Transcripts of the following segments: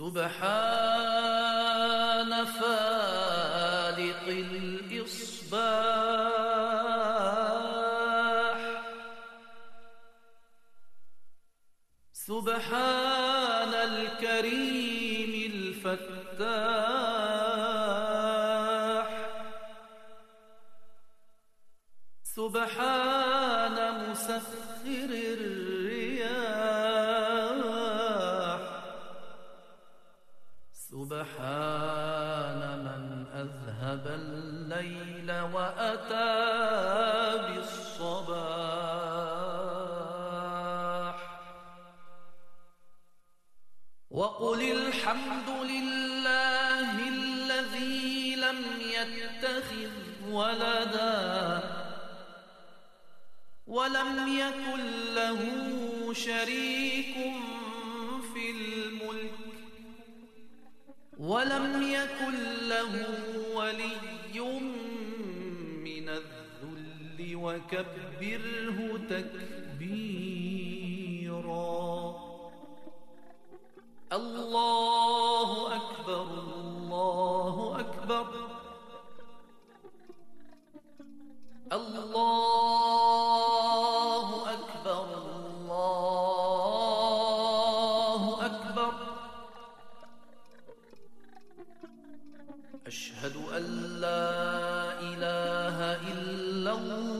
سبحان فالق الإصباح. سبحان الكريم الفتاح. سبحان وأتى بالصباح. وقل الحمد لله الذي لم يتخذ ولدا ولم يكن له شريك في الملك ولم يكن له ولي وكبره تكبيرا. الله أكبر الله أكبر. الله أكبر الله أكبر. أشهد أن لا إله إلا الله.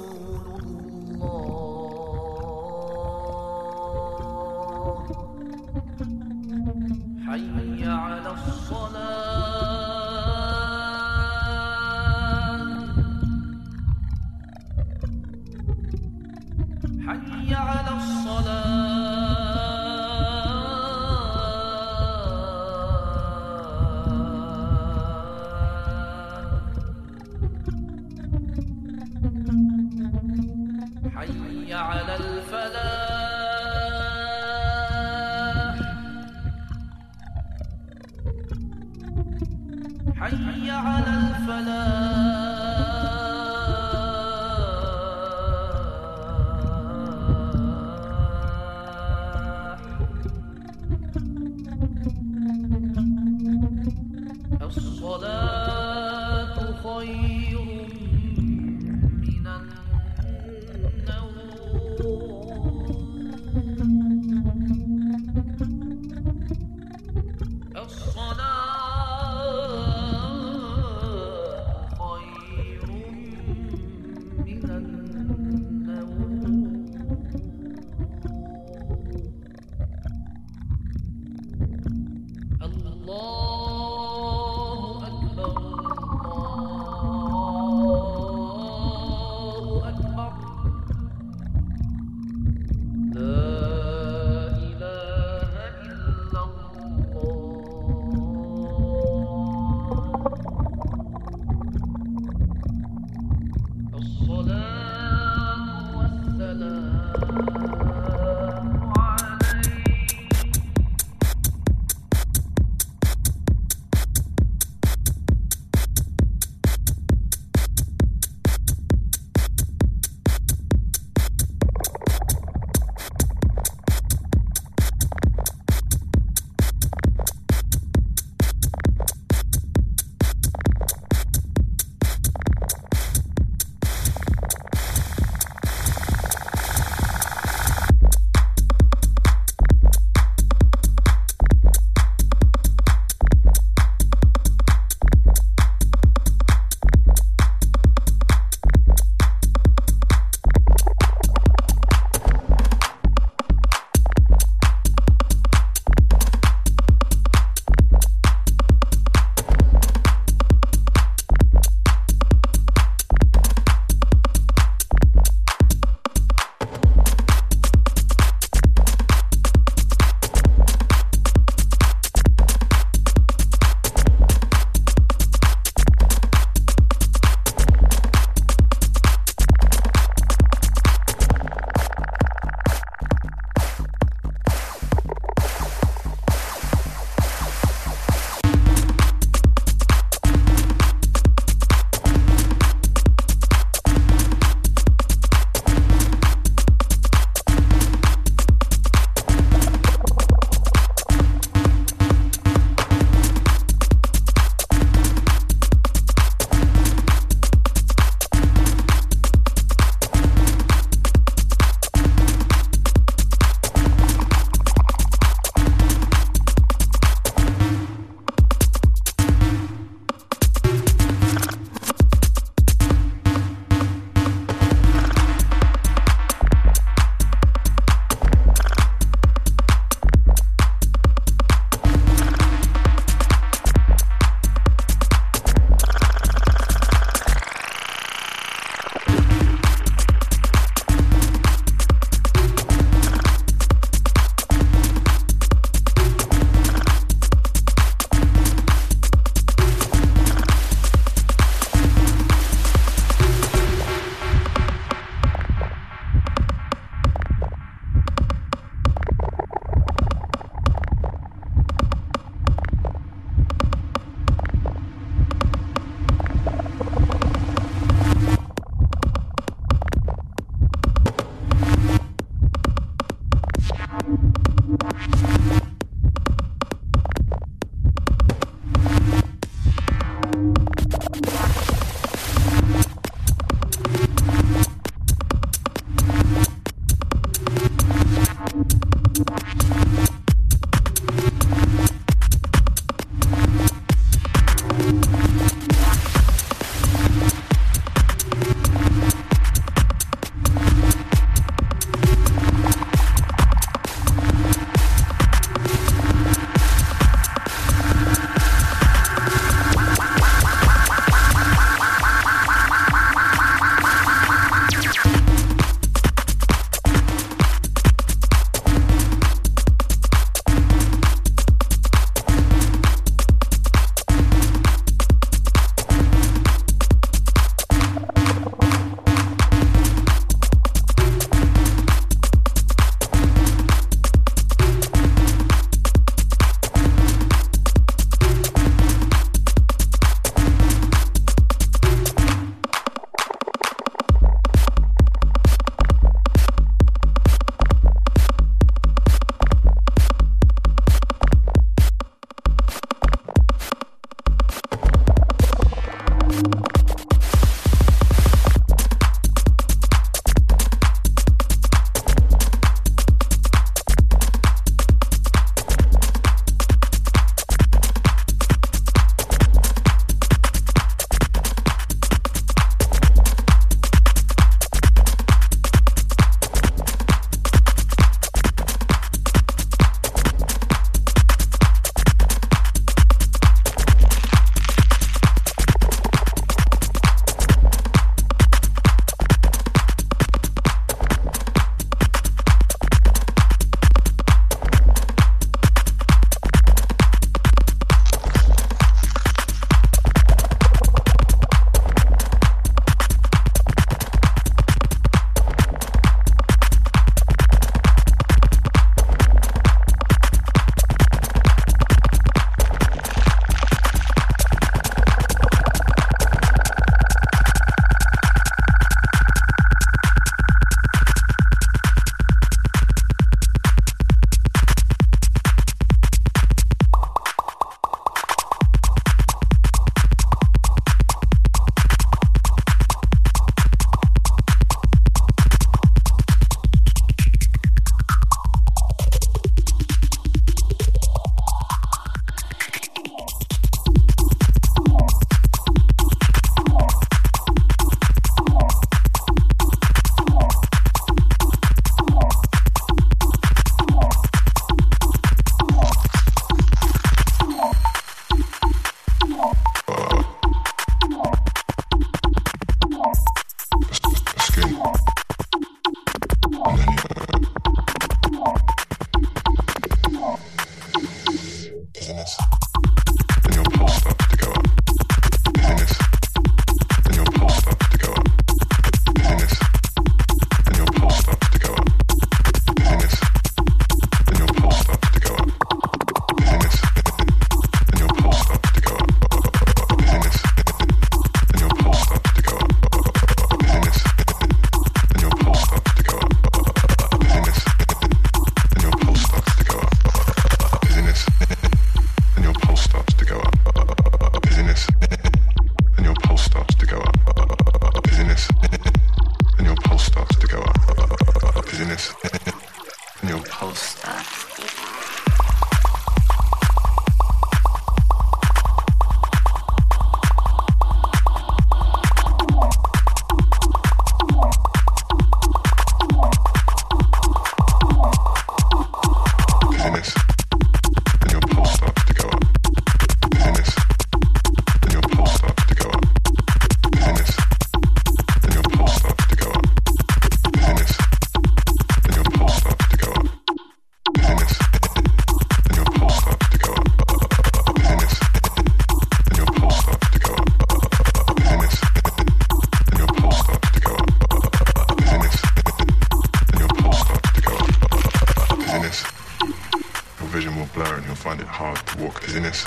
dizziness.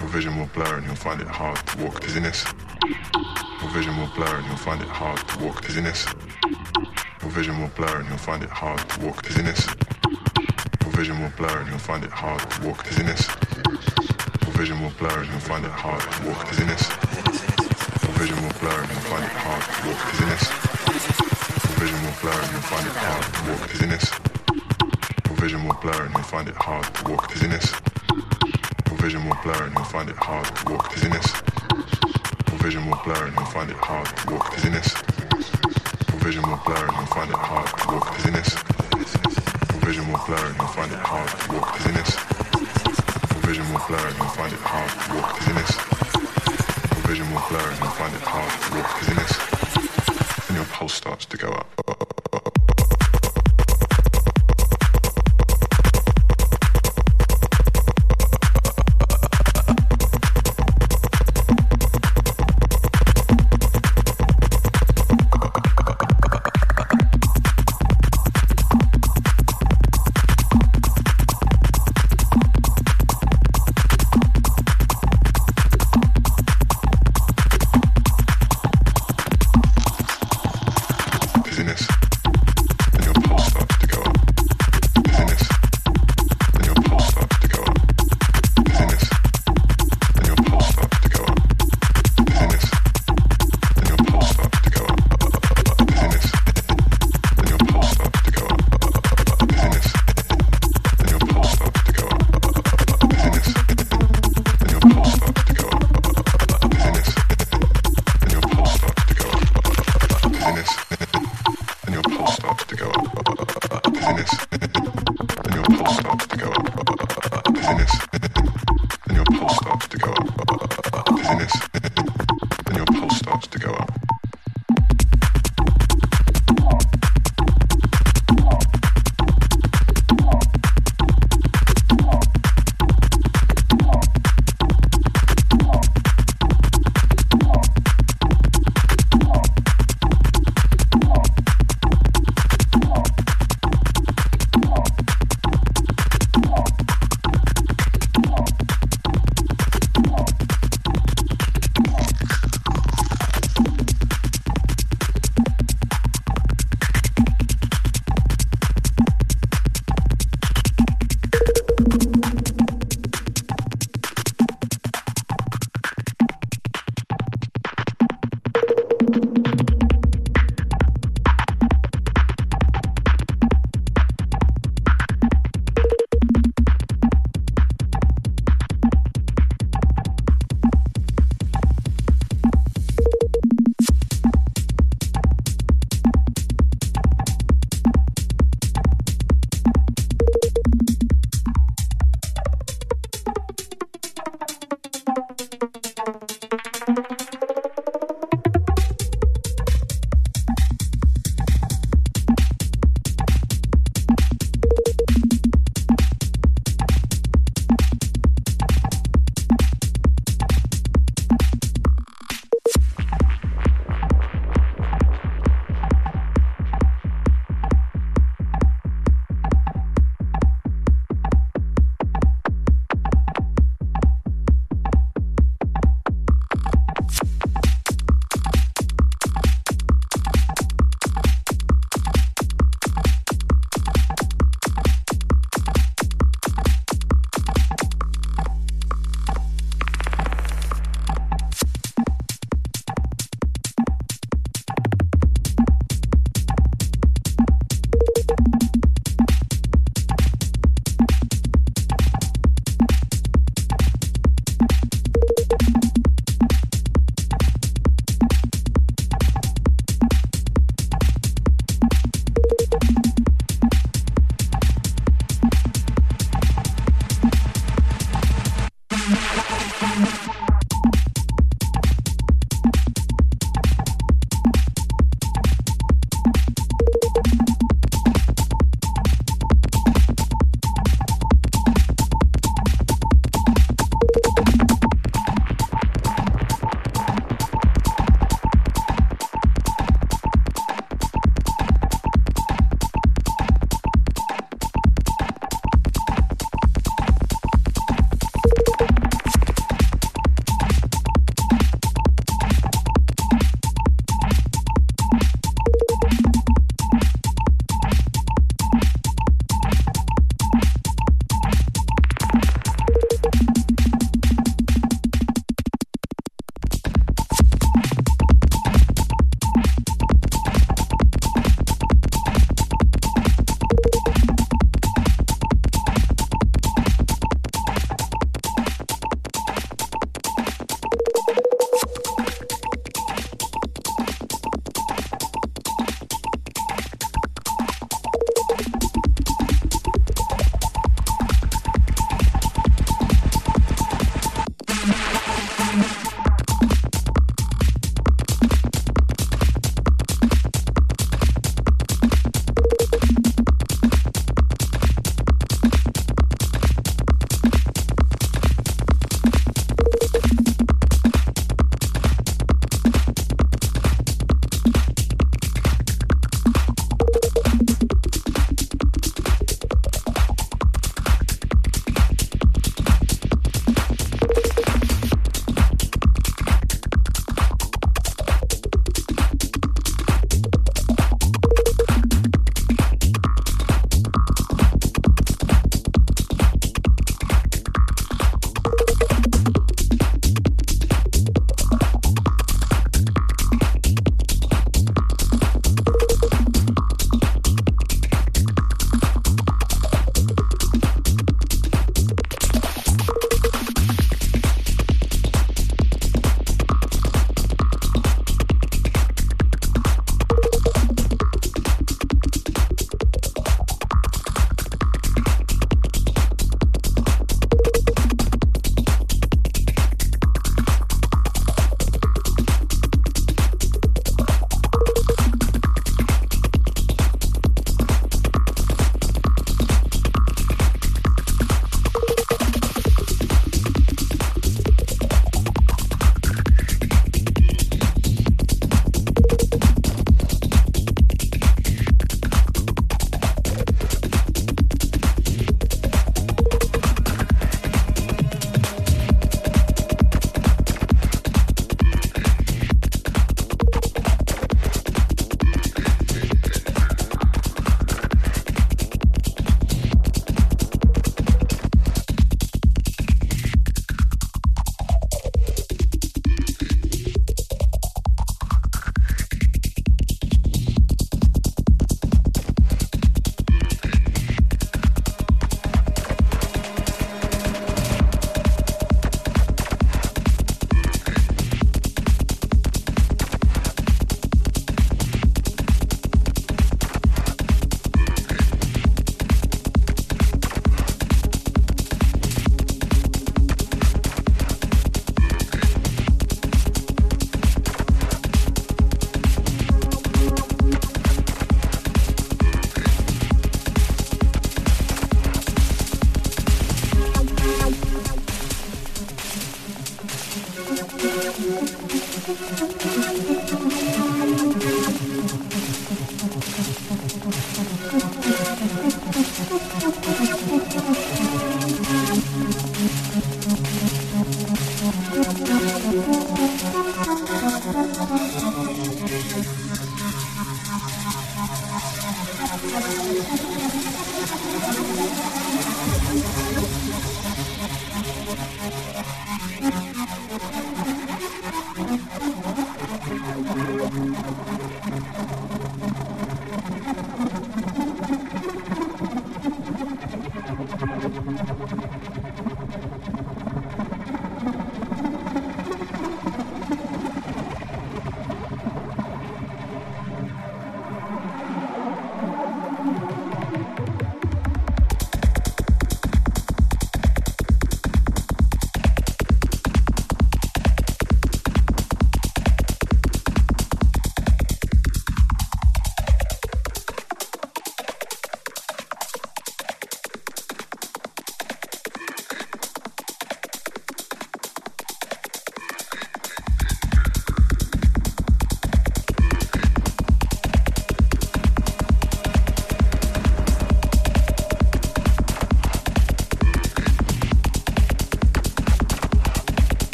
Your vision will blur and you'll find it hard to walk dizziness. Your vision will blur and you'll find it hard to walk dizziness. Your vision will blur and you'll find it hard to walk dizziness. Your vision will blur and you'll find it hard to walk dizziness. Your vision will blur and you'll find it hard to walk dizziness. Your vision will blur and you'll find it hard to walk dizziness. Your vision will blur and you'll find it hard to walk dizziness. Your vision will blur and you'll find it hard to walk dizziness vision will blur and you'll find it hard to walk dizziness. Your vision will blur and you'll find it hard to walk dizziness. Your vision will blur and you'll find it hard to walk dizziness. Your vision will blur and you'll find it hard to walk dizziness. Your vision will blur and you'll find it hard to walk dizziness. Your vision will blur and you'll find it hard to walk dizziness. And your pulse starts to go up.